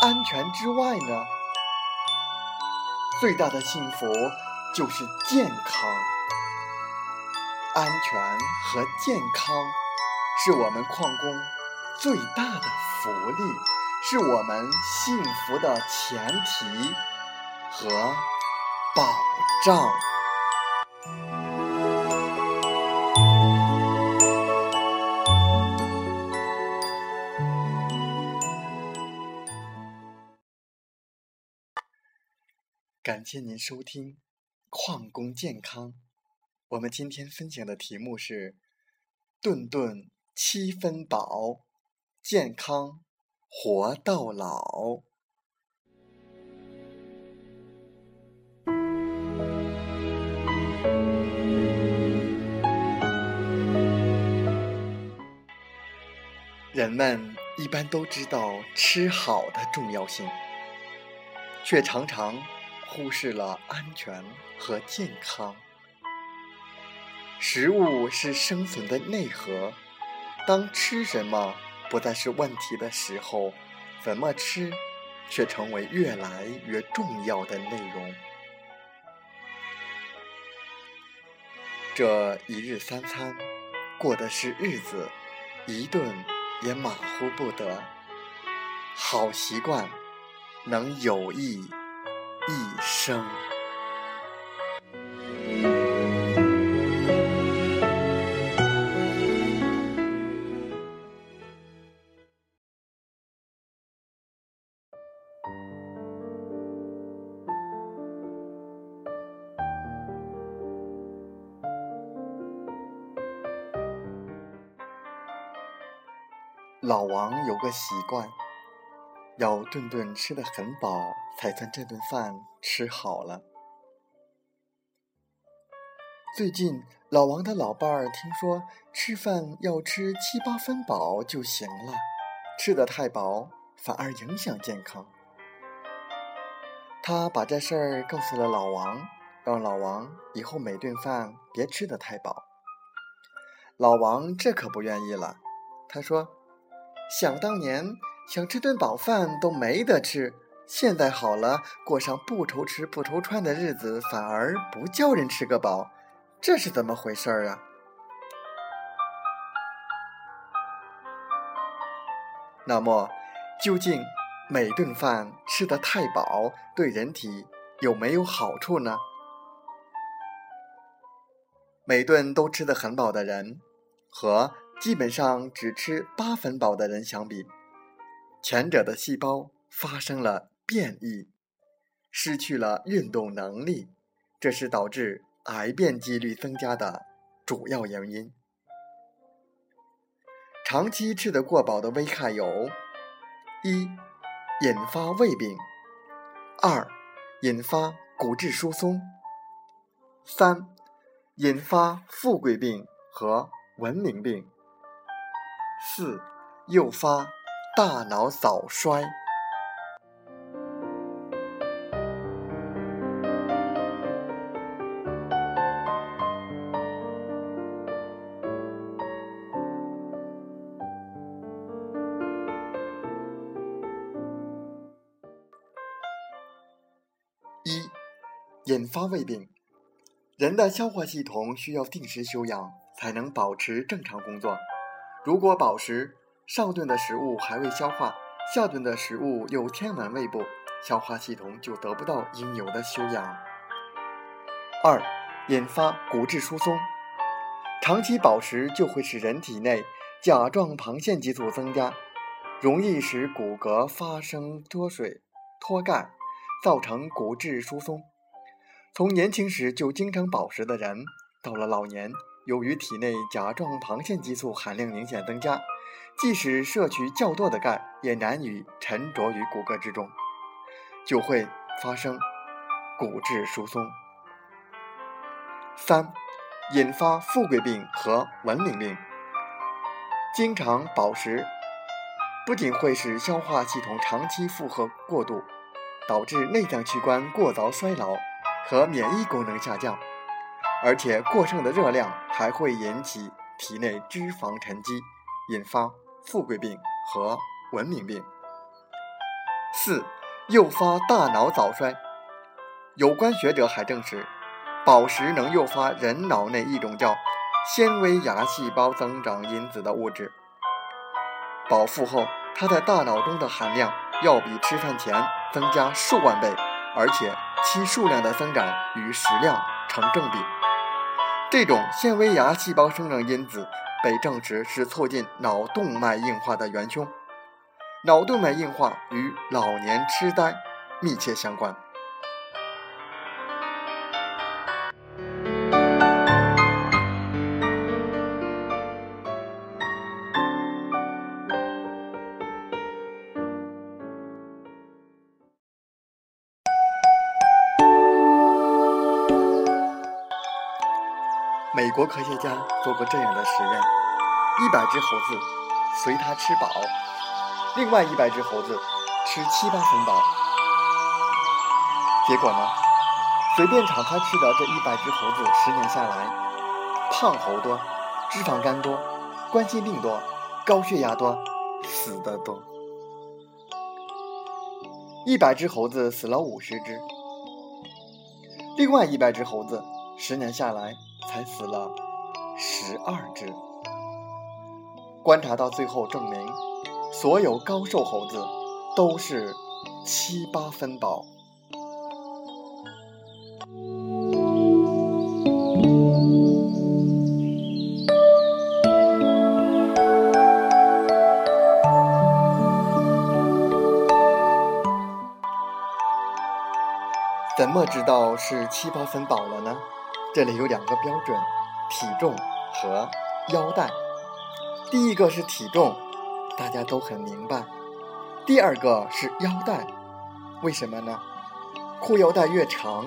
安全之外呢，最大的幸福就是健康。安全和健康是我们矿工最大的福利，是我们幸福的前提和保障。感谢您收听《矿工健康》。我们今天分享的题目是“顿顿七分饱，健康活到老”。人们一般都知道吃好的重要性，却常常。忽视了安全和健康。食物是生存的内核，当吃什么不再是问题的时候，怎么吃却成为越来越重要的内容。这一日三餐，过的是日子，一顿也马虎不得。好习惯能有益。一生。老王有个习惯。要顿顿吃得很饱，才算这顿饭吃好了。最近，老王的老伴儿听说吃饭要吃七八分饱就行了，吃得太饱反而影响健康。他把这事儿告诉了老王，让老王以后每顿饭别吃得太饱。老王这可不愿意了，他说：“想当年。”想吃顿饱饭都没得吃，现在好了，过上不愁吃不愁穿的日子，反而不叫人吃个饱，这是怎么回事儿啊？那么，究竟每顿饭吃得太饱对人体有没有好处呢？每顿都吃得很饱的人，和基本上只吃八分饱的人相比。前者的细胞发生了变异，失去了运动能力，这是导致癌变几率增加的主要原因。长期吃得过饱的危害有：一、引发胃病；二、引发骨质疏松；三、引发富贵病和文明病；四、诱发。大脑早衰。一、引发胃病。人的消化系统需要定时休养，才能保持正常工作。如果饱食，上顿的食物还未消化，下顿的食物又填满胃部，消化系统就得不到应有的休养。二，引发骨质疏松。长期暴食就会使人体内甲状旁腺激素增加，容易使骨骼发生脱水、脱钙，造成骨质疏松。从年轻时就经常暴食的人，到了老年，由于体内甲状旁腺激素含量明显增加，即使摄取较多的钙，也难以沉着于骨骼之中，就会发生骨质疏松。三。引发富贵病和文明病。经常饱食，不仅会使消化系统长期负荷过度，导致内脏器官过早衰老和免疫功能下降，而且过剩的热量还会引起体内脂肪沉积，引发富贵病和文明病。四、诱发大脑早衰。有关学者还证实。暴食能诱发人脑内一种叫纤维芽细胞增长因子的物质。饱腹后，它在大脑中的含量要比吃饭前增加数万倍，而且其数量的增长与食量成正比。这种纤维芽细胞生长因子被证实是促进脑动脉硬化的元凶。脑动脉硬化与老年痴呆密切相关。国科学家做过这样的实验：一百只猴子随他吃饱，另外一百只猴子吃七八分饱。结果呢，随便敞开吃的这一百只猴子，十年下来，胖猴多，脂肪肝多，冠心病多，高血压多，死的多。一百只猴子死了五十只，另外一百只猴子十年下来。才死了十二只。观察到最后，证明所有高瘦猴子都是七八分饱。怎么知道是七八分饱了呢？这里有两个标准：体重和腰带。第一个是体重，大家都很明白；第二个是腰带，为什么呢？裤腰带越长，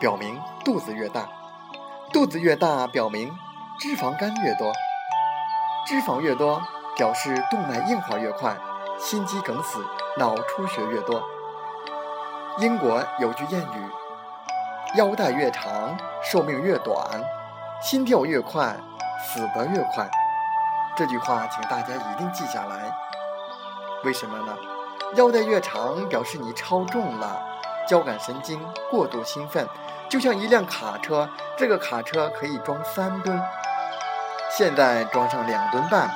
表明肚子越大；肚子越大，表明脂肪肝越多；脂肪越多，表示动脉硬化越快，心肌梗死、脑出血越多。英国有句谚语。腰带越长，寿命越短；心跳越快，死得越快。这句话，请大家一定记下来。为什么呢？腰带越长，表示你超重了，交感神经过度兴奋，就像一辆卡车，这个卡车可以装三吨，现在装上两吨半，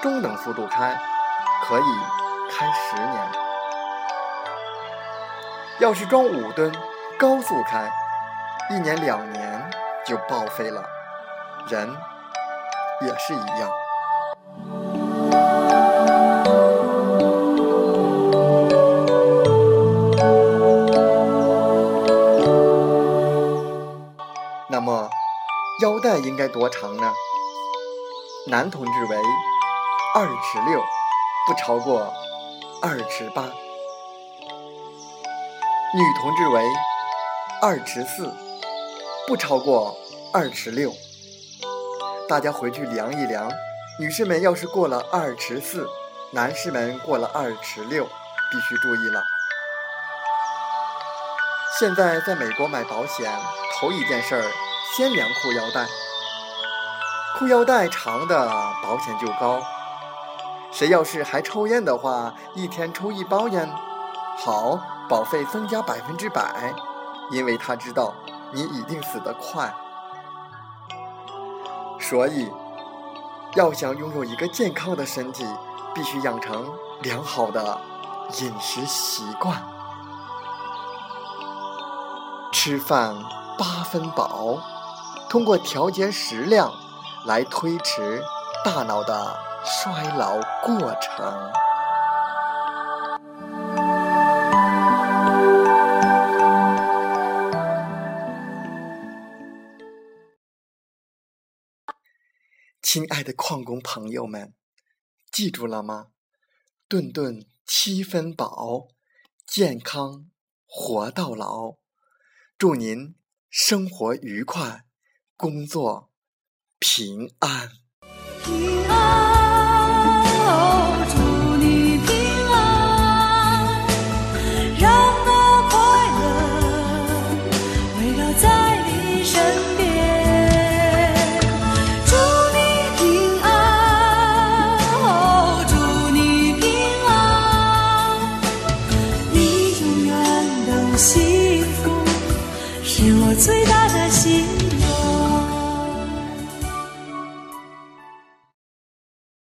中等速度开，可以开十年。要是装五吨，高速开。一年两年就报废了，人也是一样。那么腰带应该多长呢？男同志为二尺六，不超过二尺八；女同志为二尺四。不超过二尺六，大家回去量一量。女士们要是过了二尺四，男士们过了二尺六，必须注意了。现在在美国买保险，头一件事儿先量裤腰带，裤腰带长的保险就高。谁要是还抽烟的话，一天抽一包烟，好，保费增加百分之百，因为他知道。你一定死得快，所以要想拥有一个健康的身体，必须养成良好的饮食习惯。吃饭八分饱，通过调节食量来推迟大脑的衰老过程。亲爱的矿工朋友们，记住了吗？顿顿七分饱，健康活到老。祝您生活愉快，工作平安。平安，哦，祝你平安，让那快乐围绕在你身边。